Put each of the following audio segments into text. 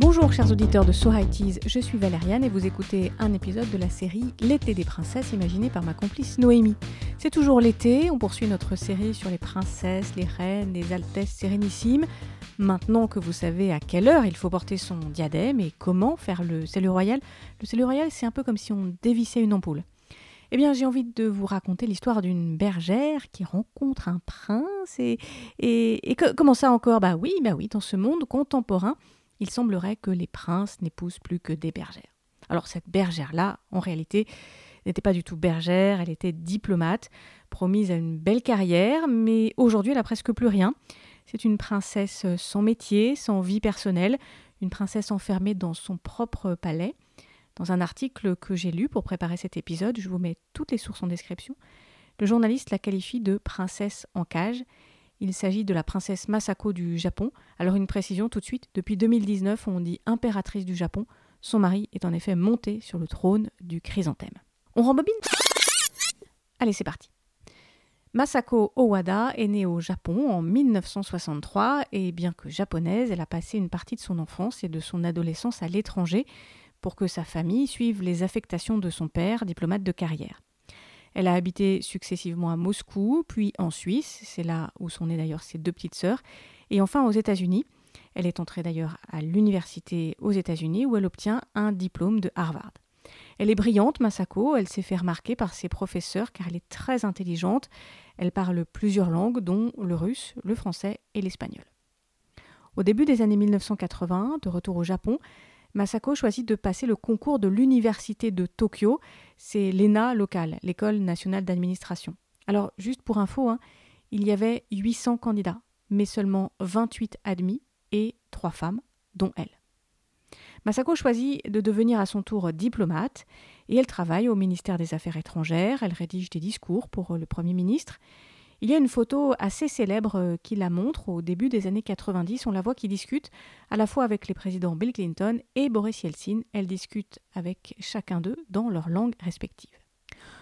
Bonjour chers auditeurs de So je suis Valériane et vous écoutez un épisode de la série L'été des princesses imaginée par ma complice Noémie. C'est toujours l'été, on poursuit notre série sur les princesses, les reines, les altesses sérénissimes. Maintenant que vous savez à quelle heure il faut porter son diadème et comment faire le salut royal, le salut royal c'est un peu comme si on dévissait une ampoule. Eh bien, j'ai envie de vous raconter l'histoire d'une bergère qui rencontre un prince et, et, comment ça encore? Bah oui, bah oui, dans ce monde contemporain, il semblerait que les princes n'épousent plus que des bergères. Alors cette bergère-là, en réalité, n'était pas du tout bergère, elle était diplomate, promise à une belle carrière, mais aujourd'hui elle a presque plus rien. C'est une princesse sans métier, sans vie personnelle, une princesse enfermée dans son propre palais. Dans un article que j'ai lu pour préparer cet épisode, je vous mets toutes les sources en description, le journaliste la qualifie de princesse en cage. Il s'agit de la princesse Masako du Japon. Alors une précision tout de suite, depuis 2019 on dit impératrice du Japon. Son mari est en effet monté sur le trône du chrysanthème. On rembobine Allez c'est parti. Masako Owada est née au Japon en 1963 et bien que japonaise, elle a passé une partie de son enfance et de son adolescence à l'étranger, pour que sa famille suive les affectations de son père, diplomate de carrière. Elle a habité successivement à Moscou, puis en Suisse, c'est là où sont nées d'ailleurs ses deux petites sœurs, et enfin aux États-Unis. Elle est entrée d'ailleurs à l'université aux États-Unis où elle obtient un diplôme de Harvard. Elle est brillante, Masako, elle s'est fait remarquer par ses professeurs car elle est très intelligente. Elle parle plusieurs langues, dont le russe, le français et l'espagnol. Au début des années 1980, de retour au Japon, Masako choisit de passer le concours de l'université de Tokyo, c'est l'ENA locale, l'école nationale d'administration. Alors, juste pour info, hein, il y avait 800 candidats, mais seulement 28 admis et 3 femmes, dont elle. Masako choisit de devenir à son tour diplomate et elle travaille au ministère des Affaires étrangères, elle rédige des discours pour le Premier ministre il y a une photo assez célèbre euh, qui la montre au début des années 90. On la voit qui discute à la fois avec les présidents Bill Clinton et Boris Yeltsin. Elle discute avec chacun d'eux dans leur langue respective.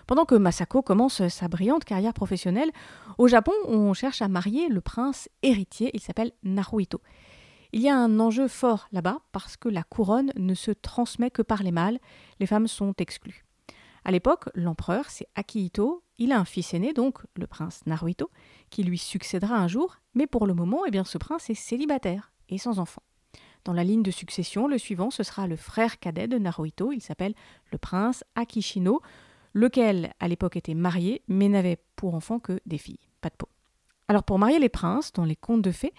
Pendant que Masako commence sa brillante carrière professionnelle, au Japon, on cherche à marier le prince héritier. Il s'appelle Naruhito. Il y a un enjeu fort là-bas parce que la couronne ne se transmet que par les mâles. Les femmes sont exclues. À l'époque, l'empereur, c'est Akihito. Il a un fils aîné, donc le prince Naruhito, qui lui succédera un jour, mais pour le moment, eh bien, ce prince est célibataire et sans enfant. Dans la ligne de succession, le suivant, ce sera le frère cadet de Naruhito, il s'appelle le prince Akishino, lequel à l'époque était marié, mais n'avait pour enfant que des filles, pas de peau. Alors pour marier les princes, dans les contes de fées,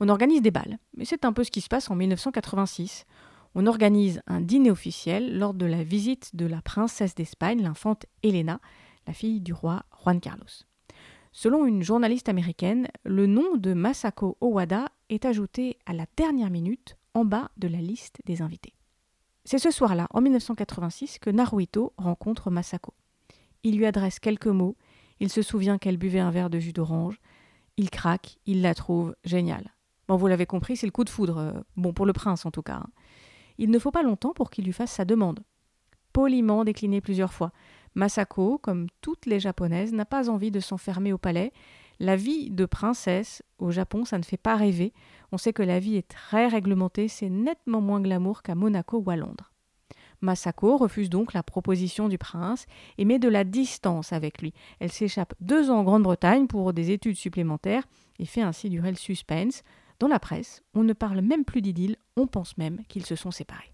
on organise des balles, mais c'est un peu ce qui se passe en 1986 on organise un dîner officiel lors de la visite de la princesse d'Espagne, l'infante Elena, la fille du roi Juan Carlos. Selon une journaliste américaine, le nom de Masako Owada est ajouté à la dernière minute en bas de la liste des invités. C'est ce soir-là, en 1986, que Naruhito rencontre Masako. Il lui adresse quelques mots, il se souvient qu'elle buvait un verre de jus d'orange, il craque, il la trouve géniale. Bon, vous l'avez compris, c'est le coup de foudre, euh, bon pour le prince en tout cas. Hein il ne faut pas longtemps pour qu'il lui fasse sa demande. Poliment décliné plusieurs fois, Masako, comme toutes les japonaises, n'a pas envie de s'enfermer au palais. La vie de princesse au Japon, ça ne fait pas rêver. On sait que la vie est très réglementée, c'est nettement moins glamour qu'à Monaco ou à Londres. Masako refuse donc la proposition du prince et met de la distance avec lui. Elle s'échappe deux ans en Grande-Bretagne pour des études supplémentaires et fait ainsi durer le suspense. Dans la presse, on ne parle même plus d'idylle, on pense même qu'ils se sont séparés.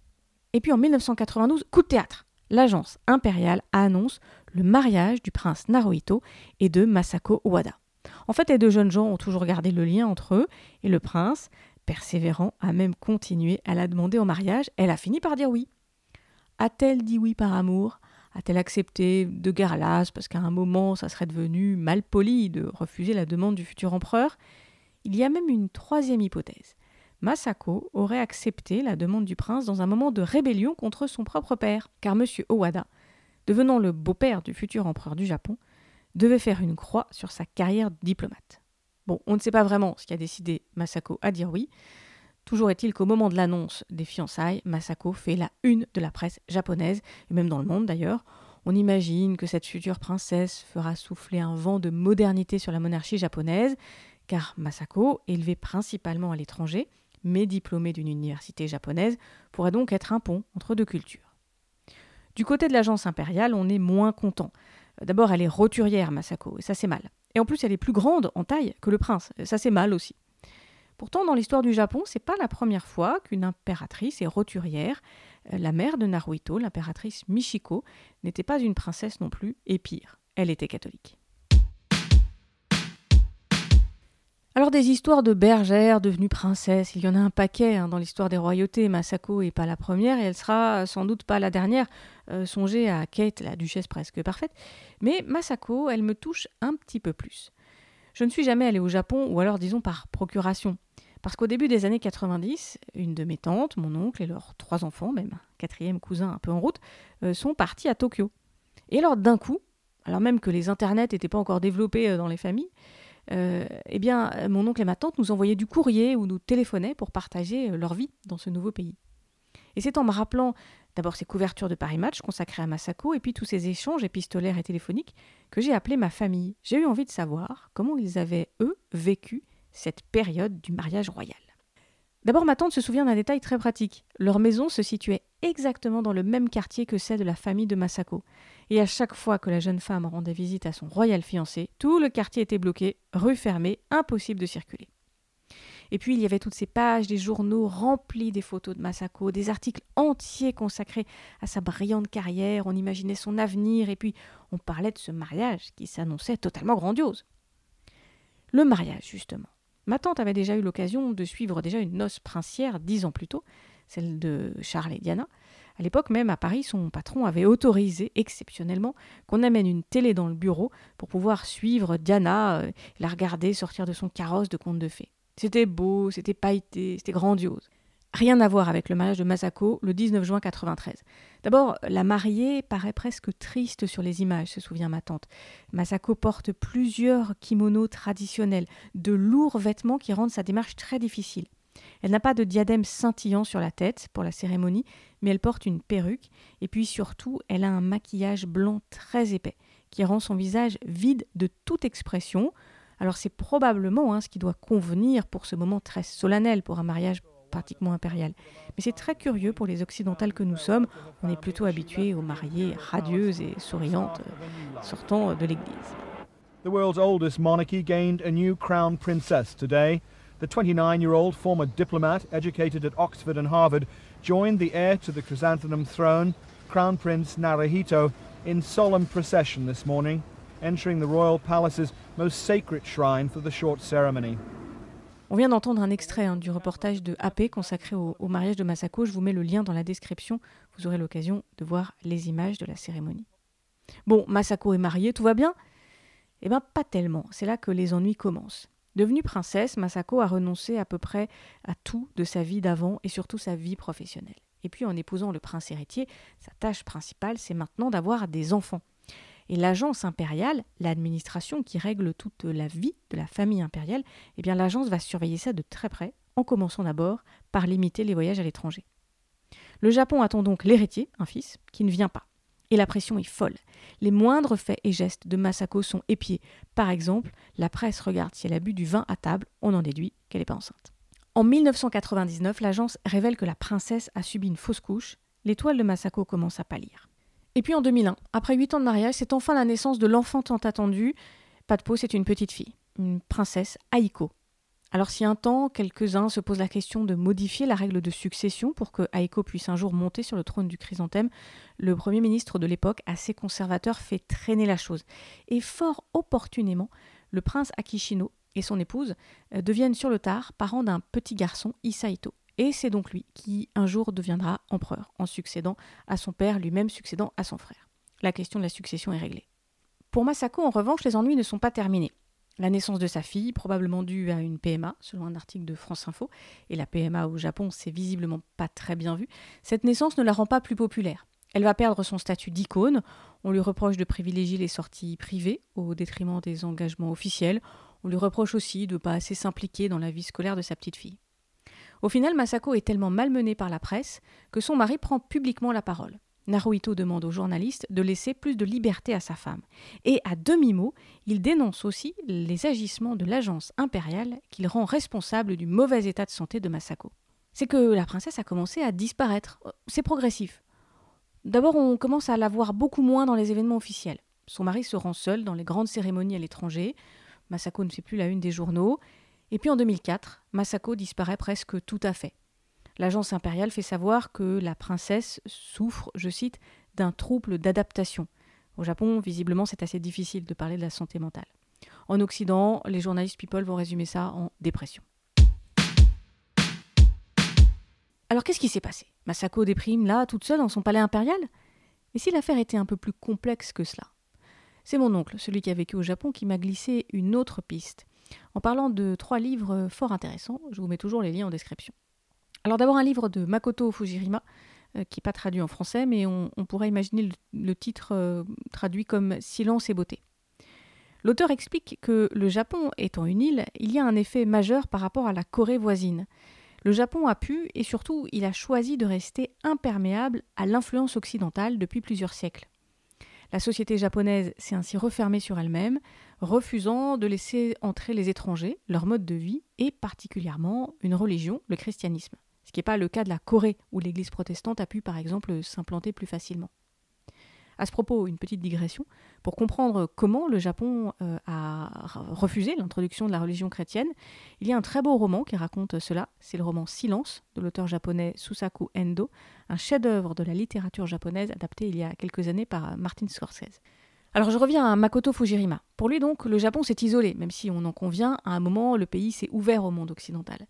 Et puis en 1992, coup de théâtre L'agence impériale annonce le mariage du prince Naruhito et de Masako Owada. En fait, les deux jeunes gens ont toujours gardé le lien entre eux, et le prince, persévérant, a même continué à la demander en mariage. Elle a fini par dire oui. A-t-elle dit oui par amour? A-t-elle accepté de guerre lasse parce qu'à un moment ça serait devenu mal poli de refuser la demande du futur empereur? Il y a même une troisième hypothèse. Masako aurait accepté la demande du prince dans un moment de rébellion contre son propre père, car M. Owada, devenant le beau-père du futur empereur du Japon, devait faire une croix sur sa carrière de diplomate. Bon, on ne sait pas vraiment ce qui a décidé Masako à dire oui. Toujours est-il qu'au moment de l'annonce des fiançailles, Masako fait la une de la presse japonaise, et même dans le monde d'ailleurs. On imagine que cette future princesse fera souffler un vent de modernité sur la monarchie japonaise, car Masako, élevée principalement à l'étranger, mais diplômée d'une université japonaise, pourrait donc être un pont entre deux cultures. Du côté de l'agence impériale, on est moins content. D'abord, elle est roturière, Masako, et ça c'est mal. Et en plus, elle est plus grande en taille que le prince, ça c'est mal aussi. Pourtant, dans l'histoire du Japon, c'est pas la première fois qu'une impératrice est roturière. Euh, la mère de Naruhito, l'impératrice Michiko, n'était pas une princesse non plus, et pire, elle était catholique. Des histoires de bergères devenues princesses, il y en a un paquet hein, dans l'histoire des royautés. Masako n'est pas la première et elle sera sans doute pas la dernière. Euh, songez à Kate, la duchesse presque parfaite. Mais Masako, elle me touche un petit peu plus. Je ne suis jamais allée au Japon, ou alors disons par procuration. Parce qu'au début des années 90, une de mes tantes, mon oncle et leurs trois enfants, même quatrième cousin un peu en route, euh, sont partis à Tokyo. Et alors d'un coup, alors même que les internets n'étaient pas encore développés euh, dans les familles, euh, eh bien, mon oncle et ma tante nous envoyaient du courrier ou nous téléphonaient pour partager euh, leur vie dans ce nouveau pays. Et c'est en me rappelant d'abord ces couvertures de Paris Match consacrées à Masako et puis tous ces échanges épistolaires et téléphoniques que j'ai appelé ma famille. J'ai eu envie de savoir comment ils avaient, eux, vécu cette période du mariage royal. D'abord, ma tante se souvient d'un détail très pratique. Leur maison se situait exactement dans le même quartier que celle de la famille de Masako. Et à chaque fois que la jeune femme rendait visite à son royal fiancé, tout le quartier était bloqué, rue fermée, impossible de circuler. Et puis il y avait toutes ces pages des journaux remplis des photos de Masako, des articles entiers consacrés à sa brillante carrière, on imaginait son avenir, et puis on parlait de ce mariage qui s'annonçait totalement grandiose. Le mariage, justement. Ma tante avait déjà eu l'occasion de suivre déjà une noce princière dix ans plus tôt, celle de Charles et Diana. À l'époque même, à Paris, son patron avait autorisé exceptionnellement qu'on amène une télé dans le bureau pour pouvoir suivre Diana, euh, la regarder sortir de son carrosse de conte de fées. C'était beau, c'était pailleté, c'était grandiose. Rien à voir avec le mariage de Masako le 19 juin 93. D'abord, la mariée paraît presque triste sur les images, se souvient ma tante. Masako porte plusieurs kimonos traditionnels, de lourds vêtements qui rendent sa démarche très difficile. Elle n'a pas de diadème scintillant sur la tête pour la cérémonie, mais elle porte une perruque, et puis surtout, elle a un maquillage blanc très épais, qui rend son visage vide de toute expression. Alors c'est probablement hein, ce qui doit convenir pour ce moment très solennel pour un mariage pratiquement impérial. Mais c'est très curieux pour les occidentales que nous sommes. On est plutôt habitués aux mariées radieuses et souriantes euh, sortant de l'église. The world's oldest monarchy gained a new crown princess today. The 29 year old former diplomat, educated at Oxford and Harvard, joined the heir to the chrysanthemum throne, Crown Prince Naruhito, in solemn procession this morning, entering the royal palace's most sacred shrine for the short ceremony. On vient d'entendre un extrait hein, du reportage de AP consacré au, mariage de Masako. Je vous mets le lien dans la description. Vous aurez l'occasion de voir les images de la cérémonie. Bon, Masako est mariée, tout va bien? Eh bien, pas tellement. C'est là que les ennuis commencent. Devenue princesse, Masako a renoncé à peu près à tout de sa vie d'avant et surtout sa vie professionnelle. Et puis en épousant le prince héritier, sa tâche principale, c'est maintenant d'avoir des enfants. Et l'agence impériale, l'administration qui règle toute la vie de la famille impériale, eh bien l'agence va surveiller ça de très près, en commençant d'abord par limiter les voyages à l'étranger. Le Japon attend donc l'héritier, un fils, qui ne vient pas. Et la pression est folle. Les moindres faits et gestes de Masako sont épiés. Par exemple, la presse regarde si elle a bu du vin à table, on en déduit qu'elle n'est pas enceinte. En 1999, l'agence révèle que la princesse a subi une fausse couche. L'étoile de Masako commence à pâlir. Et puis en 2001, après 8 ans de mariage, c'est enfin la naissance de l'enfant tant attendu. Pas de peau, c'est une petite fille, une princesse Aiko. Alors si un temps, quelques-uns se posent la question de modifier la règle de succession pour que Aiko puisse un jour monter sur le trône du chrysanthème, le Premier ministre de l'époque, assez conservateur, fait traîner la chose. Et fort opportunément, le prince Akishino et son épouse euh, deviennent sur le tard parents d'un petit garçon, Isaito. Et c'est donc lui qui un jour deviendra empereur, en succédant à son père, lui-même succédant à son frère. La question de la succession est réglée. Pour Masako, en revanche, les ennuis ne sont pas terminés. La naissance de sa fille, probablement due à une PMA, selon un article de France Info, et la PMA au Japon, c'est visiblement pas très bien vu, cette naissance ne la rend pas plus populaire. Elle va perdre son statut d'icône, on lui reproche de privilégier les sorties privées au détriment des engagements officiels, on lui reproche aussi de ne pas assez s'impliquer dans la vie scolaire de sa petite fille. Au final, Masako est tellement malmenée par la presse que son mari prend publiquement la parole. Naruhito demande au journaliste de laisser plus de liberté à sa femme. Et à demi-mot, il dénonce aussi les agissements de l'agence impériale qu'il rend responsable du mauvais état de santé de Masako. C'est que la princesse a commencé à disparaître. C'est progressif. D'abord, on commence à la voir beaucoup moins dans les événements officiels. Son mari se rend seul dans les grandes cérémonies à l'étranger. Masako ne fait plus la une des journaux. Et puis en 2004, Masako disparaît presque tout à fait. L'agence impériale fait savoir que la princesse souffre, je cite, d'un trouble d'adaptation. Au Japon, visiblement, c'est assez difficile de parler de la santé mentale. En Occident, les journalistes People vont résumer ça en dépression. Alors qu'est-ce qui s'est passé? Masako déprime là, toute seule, dans son palais impérial? Et si l'affaire était un peu plus complexe que cela? C'est mon oncle, celui qui a vécu au Japon, qui m'a glissé une autre piste. En parlant de trois livres fort intéressants, je vous mets toujours les liens en description. Alors d'abord un livre de Makoto Fujirima, euh, qui n'est pas traduit en français, mais on, pourrait imaginer le, titre euh, traduit comme Silence et beauté. L'auteur explique que le Japon étant une île, il y a un effet majeur par rapport à la Corée voisine. Le Japon a pu, et surtout il a choisi de rester imperméable à l'influence occidentale depuis plusieurs siècles. La société japonaise s'est ainsi refermée sur elle-même, refusant de laisser entrer les étrangers, leur mode de vie et particulièrement une religion, le christianisme ce qui n'est pas le cas de la Corée, où l'Église protestante a pu par exemple s'implanter plus facilement. À ce propos, une petite digression. Pour comprendre comment le Japon euh, a refusé l'introduction de la religion chrétienne, il y a un très beau roman qui raconte cela. C'est le roman Silence de l'auteur japonais Susaku Endo, un chef-d'œuvre de la littérature japonaise adapté il y a quelques années par Martin Scorsese. Alors je reviens à Makoto Fujirima. Pour lui donc, le Japon s'est isolé, même si on en convient, à un moment le pays s'est ouvert au monde occidental.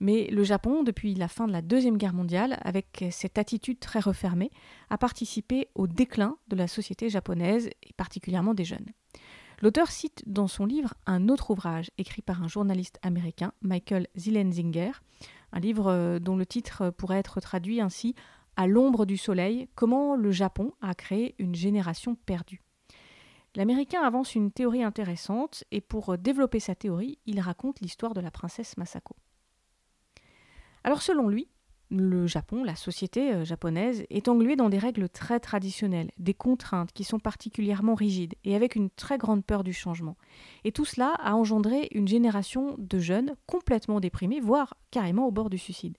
Mais le Japon, depuis la fin de la Deuxième Guerre mondiale, avec cette attitude très refermée, a participé au déclin de la société japonaise, et particulièrement des jeunes. L'auteur cite dans son livre un autre ouvrage écrit par un journaliste américain, Michael Zielenzinger, un livre euh, dont le titre pourrait être traduit ainsi À l'ombre du soleil, comment le Japon a créé une génération perdue. L'Américain avance une théorie intéressante et pour développer sa théorie, il raconte l'histoire de la princesse Masako. Alors selon lui, le Japon, la société euh, japonaise, est engluée dans des règles très traditionnelles, des contraintes qui sont particulièrement rigides et avec une très grande peur du changement. Et tout cela a engendré une génération de jeunes complètement déprimés, voire carrément au bord du suicide.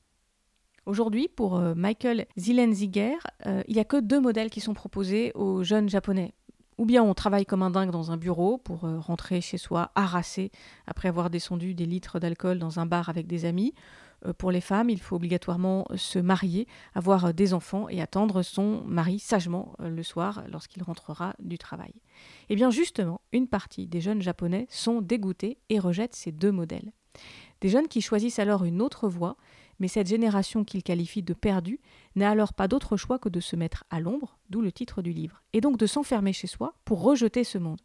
Aujourd'hui, pour euh, Michael Zielenziger, euh, il n'y a que deux modèles qui sont proposés aux jeunes japonais. Ou bien on travaille comme un dingue dans un bureau pour rentrer chez soi harassé après avoir descendu des litres d'alcool dans un bar avec des amis, pour les femmes, il faut obligatoirement se marier, avoir euh, des enfants et attendre son mari sagement euh, le soir lorsqu'il rentrera du travail. Eh bien justement, une partie des jeunes japonais sont dégoûtés et rejettent ces deux modèles. Des jeunes qui choisissent alors une autre voie, mais cette génération qu'ils qualifient de perdue n'a alors pas d'autre choix que de se mettre à l'ombre, d'où le titre du livre, et donc de s'enfermer chez soi pour rejeter ce monde.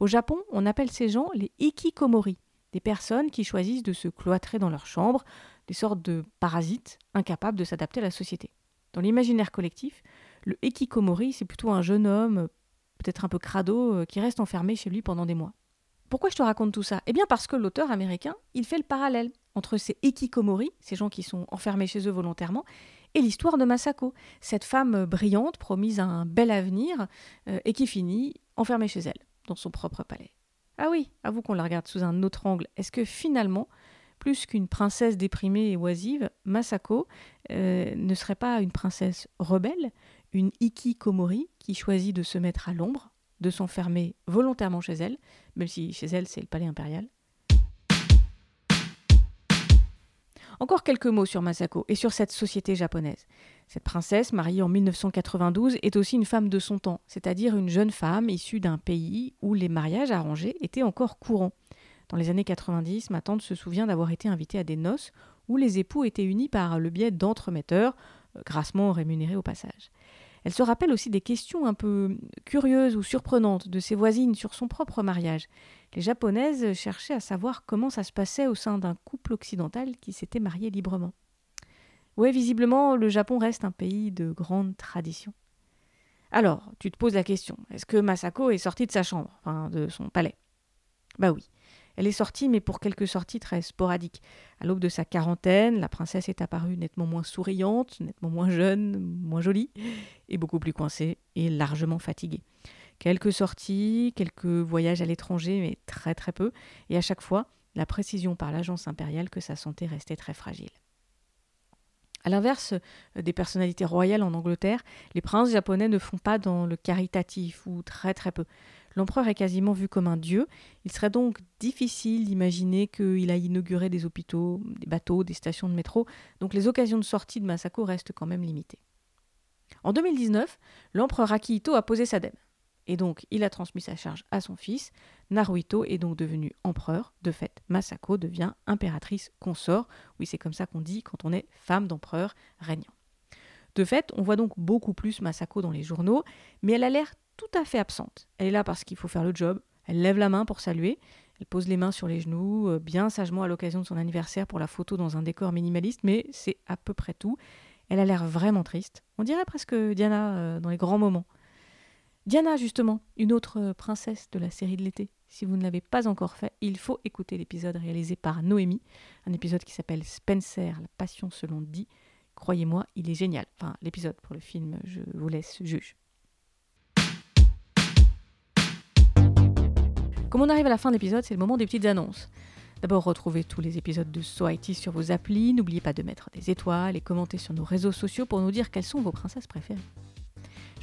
Au Japon, on appelle ces gens les ikikomori, des personnes qui choisissent de se cloîtrer dans leur chambre, des sortes de parasites incapables de s'adapter à la société. Dans l'imaginaire collectif, le Ekikomori, c'est plutôt un jeune homme, peut-être un peu crado, euh, qui reste enfermé chez lui pendant des mois. Pourquoi je te raconte tout ça? Eh bien parce que l'auteur américain, il fait le parallèle entre ces Ekikomori, ces gens qui sont enfermés chez eux volontairement, et l'histoire de Masako, cette femme brillante promise à un bel avenir euh, et qui finit enfermée chez elle, dans son propre palais. Ah oui, avoue qu'on la regarde sous un autre angle. Est-ce que finalement, plus qu'une princesse déprimée et oisive, Masako euh, ne serait pas une princesse rebelle, une Ikikomori qui choisit de se mettre à l'ombre, de s'enfermer volontairement chez elle, même si chez elle c'est le palais impérial. Encore quelques mots sur Masako et sur cette société japonaise. Cette princesse, mariée en 1992, est aussi une femme de son temps, c'est-à-dire une jeune femme issue d'un pays où les mariages arrangés étaient encore courants. Dans les années 90, ma tante se souvient d'avoir été invitée à des noces où les époux étaient unis par le biais d'entremetteurs, euh, grassement rémunérés au passage. Elle se rappelle aussi des questions un peu curieuses ou surprenantes de ses voisines sur son propre mariage. Les japonaises cherchaient à savoir comment ça se passait au sein d'un couple occidental qui s'était marié librement. Oui, visiblement, le Japon reste un pays de grande tradition. Alors, tu te poses la question, est-ce que Masako est sortie de sa chambre, enfin de son palais? Bah oui. Elle est sortie, mais pour quelques sorties très sporadiques. À l'aube de sa quarantaine, la princesse est apparue nettement moins souriante, nettement moins jeune, moins jolie, et beaucoup plus coincée et largement fatiguée. Quelques sorties, quelques voyages à l'étranger, mais très très peu, et à chaque fois, la précision par l'agence impériale que sa santé restait très fragile. À l'inverse euh, des personnalités royales en Angleterre, les princes japonais ne font pas dans le caritatif ou très très peu. L'empereur est quasiment vu comme un dieu. Il serait donc difficile d'imaginer qu'il a inauguré des hôpitaux, des bateaux, des stations de métro. Donc les occasions de sortie de Masako restent quand même limitées. En 2019, l'empereur Akihito a posé sa dème. Et donc, il a transmis sa charge à son fils. Naruhito est donc devenu empereur. De fait, Masako devient impératrice consort. Oui, c'est comme ça qu'on dit quand on est femme d'empereur régnant. De fait, on voit donc beaucoup plus Masako dans les journaux, mais elle a l'air tout à fait absente. Elle est là parce qu'il faut faire le job. Elle lève la main pour saluer. Elle pose les mains sur les genoux, euh, bien sagement à l'occasion de son anniversaire pour la photo dans un décor minimaliste, mais c'est à peu près tout. Elle a l'air vraiment triste. On dirait presque Diana euh, dans les grands moments. Diana, justement, une autre euh, princesse de la série de l'été. Si vous ne l'avez pas encore fait, il faut écouter l'épisode réalisé par Noémie, un épisode qui s'appelle Spencer, la passion selon dit. Croyez-moi, il est génial. Enfin, l'épisode pour le film, je vous laisse juge. Comme on arrive à la fin de l'épisode, c'est le moment des petites annonces. D'abord, retrouvez tous les épisodes de So sur vos applis. N'oubliez pas de mettre des étoiles et commenter sur nos réseaux sociaux pour nous dire quelles sont vos princesses préférées.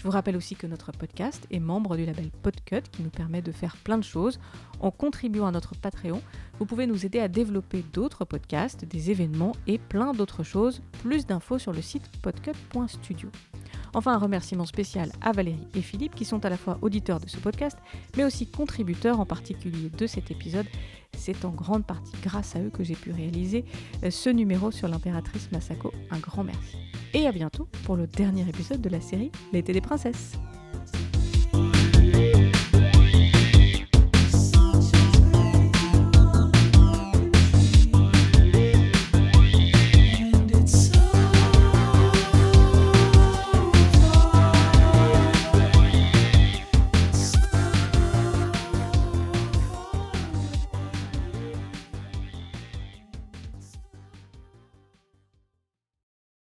Je vous rappelle aussi que notre podcast est membre du label Podcut qui nous permet de faire plein de choses. En contribuant à notre Patreon, vous pouvez nous aider à développer d'autres podcasts, des événements et plein d'autres choses. Plus d'infos sur le site podcut.studio. Enfin, un remerciement spécial à Valérie et Philippe qui sont à la fois auditeurs de ce podcast, mais aussi contributeurs en particulier de cet épisode. C'est en grande partie grâce à eux que j'ai pu réaliser euh, ce numéro sur l'impératrice Masako. Un grand merci et à bientôt pour le dernier épisode de la série L'été des princesses.